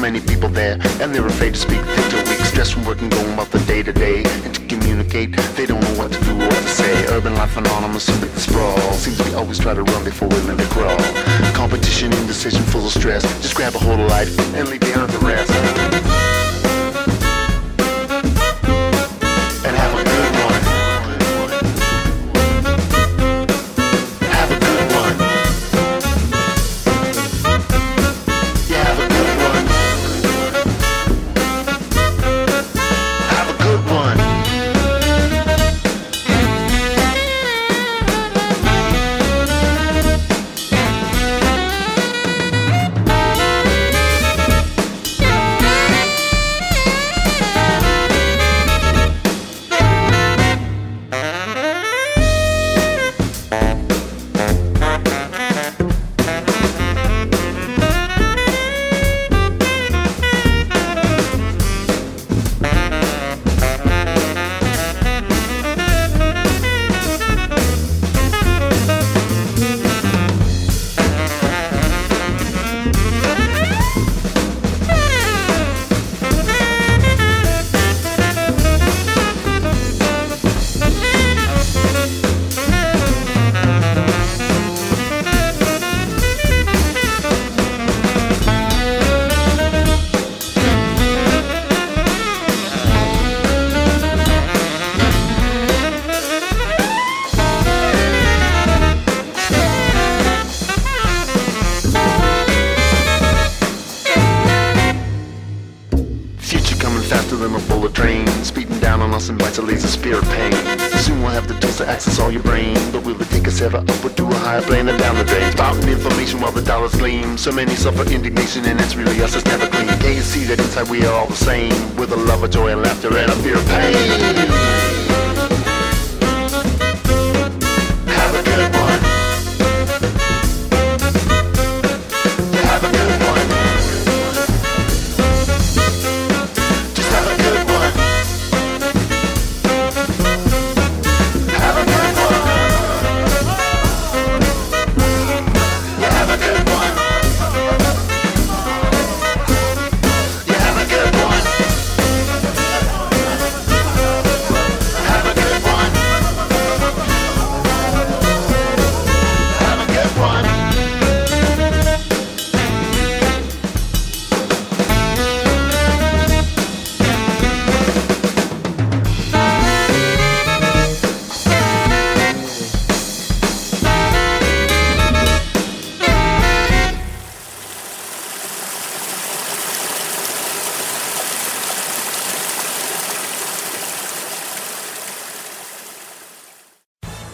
many people there, and they're afraid to speak. Two weeks, stressed from working, going about the day to day. And to communicate, they don't know what to do or what to say. Urban life anonymous, the sprawl. Seems we always try to run before we learn to crawl. Competition, indecision, full of stress. Just grab a hold of life and leave behind the rest. Than a bullet train, speeding down on us and bites a laser spear of pain. Soon we'll have the tools to access all your brain, but will it take us ever upward to a higher plane and down the drain? Spouting information while the dollars gleam. So many suffer indignation and it's really us that's never clean. Can't you see that inside we are all the same, with a love of joy and laughter and a fear of pain?